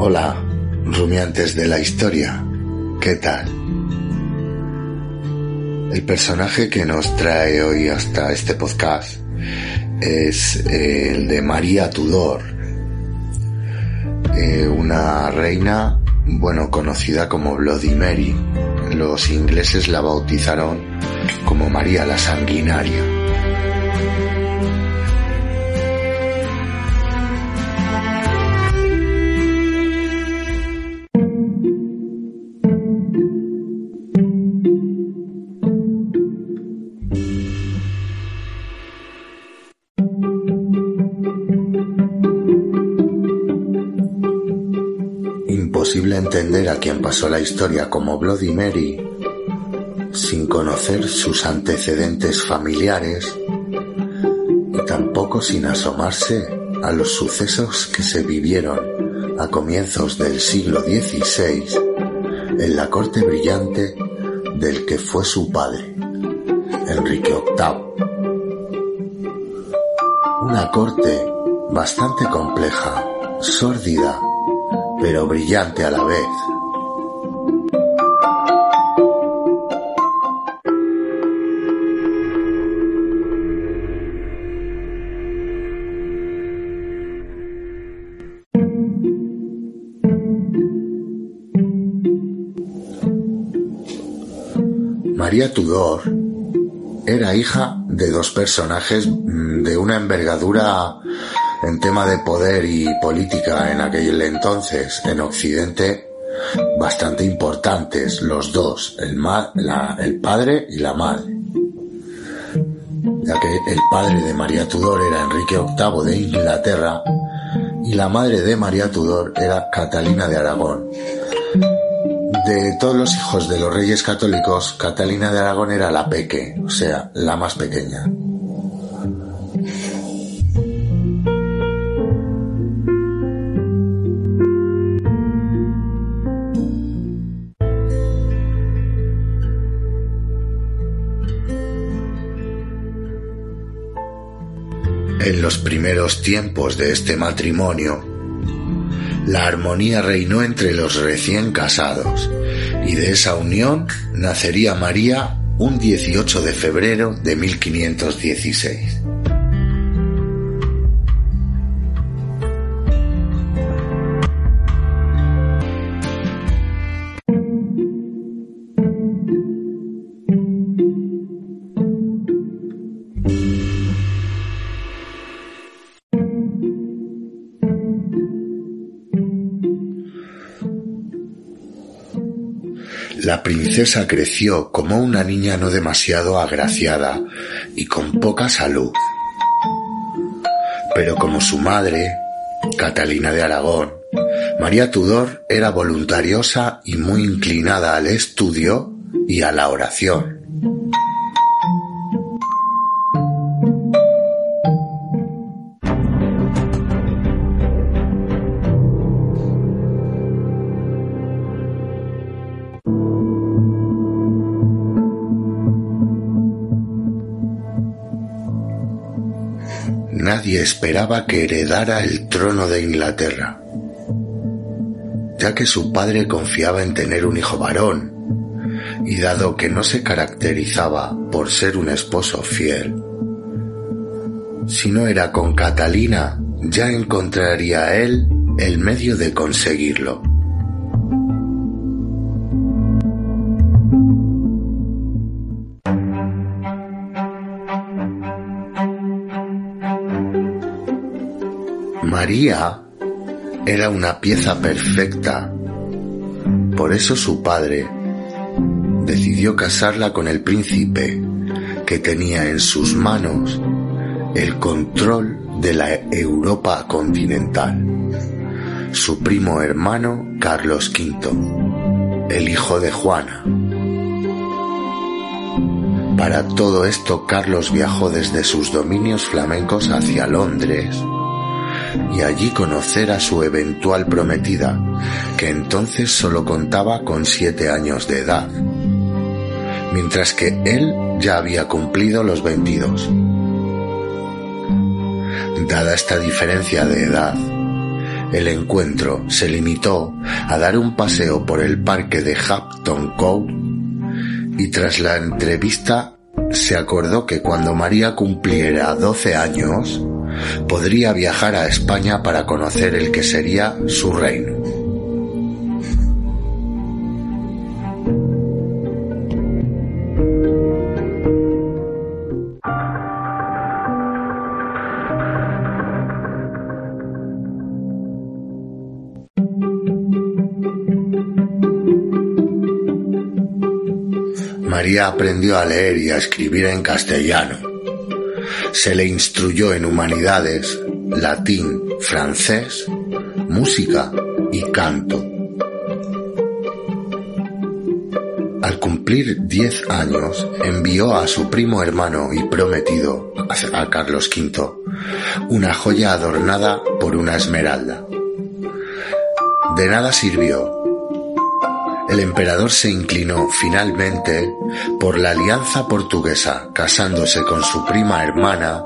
Hola, rumiantes de la historia. ¿Qué tal? El personaje que nos trae hoy hasta este podcast es el de María Tudor, eh, una reina, bueno, conocida como Bloody Mary. Los ingleses la bautizaron como María la Sanguinaria. Entender a quien pasó la historia como Bloody Mary sin conocer sus antecedentes familiares y tampoco sin asomarse a los sucesos que se vivieron a comienzos del siglo XVI en la corte brillante del que fue su padre, Enrique VIII. Una corte bastante compleja, sórdida pero brillante a la vez. María Tudor era hija de dos personajes mm, de una envergadura en tema de poder y política en aquel entonces en Occidente bastante importantes los dos, el, el padre y la madre. Ya que el padre de María Tudor era Enrique VIII de Inglaterra y la madre de María Tudor era Catalina de Aragón. De todos los hijos de los reyes católicos, Catalina de Aragón era la peque, o sea, la más pequeña. En los primeros tiempos de este matrimonio, la armonía reinó entre los recién casados y de esa unión nacería María un 18 de febrero de 1516. La princesa creció como una niña no demasiado agraciada y con poca salud. Pero como su madre, Catalina de Aragón, María Tudor era voluntariosa y muy inclinada al estudio y a la oración. Nadie esperaba que heredara el trono de Inglaterra, ya que su padre confiaba en tener un hijo varón, y dado que no se caracterizaba por ser un esposo fiel, si no era con Catalina, ya encontraría él el medio de conseguirlo. María era una pieza perfecta. Por eso su padre decidió casarla con el príncipe, que tenía en sus manos el control de la Europa continental. Su primo hermano Carlos V, el hijo de Juana. Para todo esto Carlos viajó desde sus dominios flamencos hacia Londres, y allí conocer a su eventual prometida, que entonces solo contaba con siete años de edad, mientras que él ya había cumplido los veintidós. Dada esta diferencia de edad, El encuentro se limitó a dar un paseo por el parque de Hampton Cove y tras la entrevista se acordó que cuando María cumpliera 12 años podría viajar a España para conocer el que sería su reino. María aprendió a leer y a escribir en castellano. Se le instruyó en humanidades, latín, francés, música y canto. Al cumplir diez años, envió a su primo hermano y prometido, a Carlos V, una joya adornada por una esmeralda. De nada sirvió el emperador se inclinó finalmente por la alianza portuguesa, casándose con su prima hermana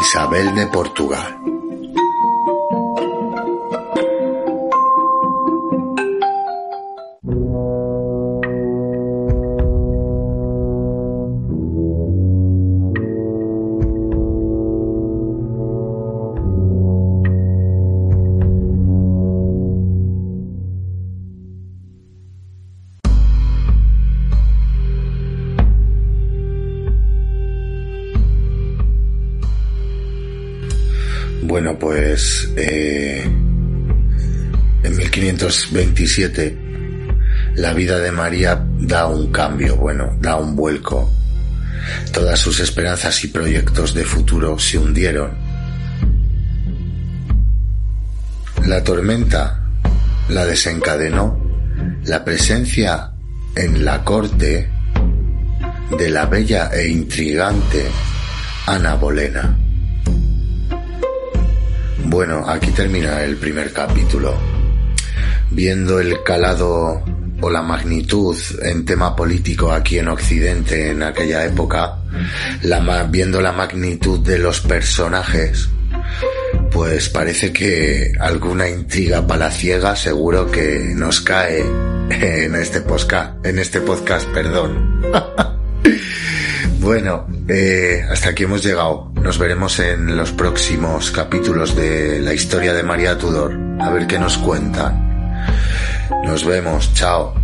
Isabel de Portugal. Bueno, pues eh, en 1527 la vida de María da un cambio, bueno, da un vuelco. Todas sus esperanzas y proyectos de futuro se hundieron. La tormenta la desencadenó la presencia en la corte de la bella e intrigante Ana Bolena. Bueno, aquí termina el primer capítulo. Viendo el calado o la magnitud en tema político aquí en Occidente en aquella época, la, viendo la magnitud de los personajes, pues parece que alguna intriga palaciega seguro que nos cae en este podcast, en este podcast, perdón. Bueno, eh, hasta aquí hemos llegado. Nos veremos en los próximos capítulos de la historia de María Tudor. A ver qué nos cuentan. Nos vemos. Chao.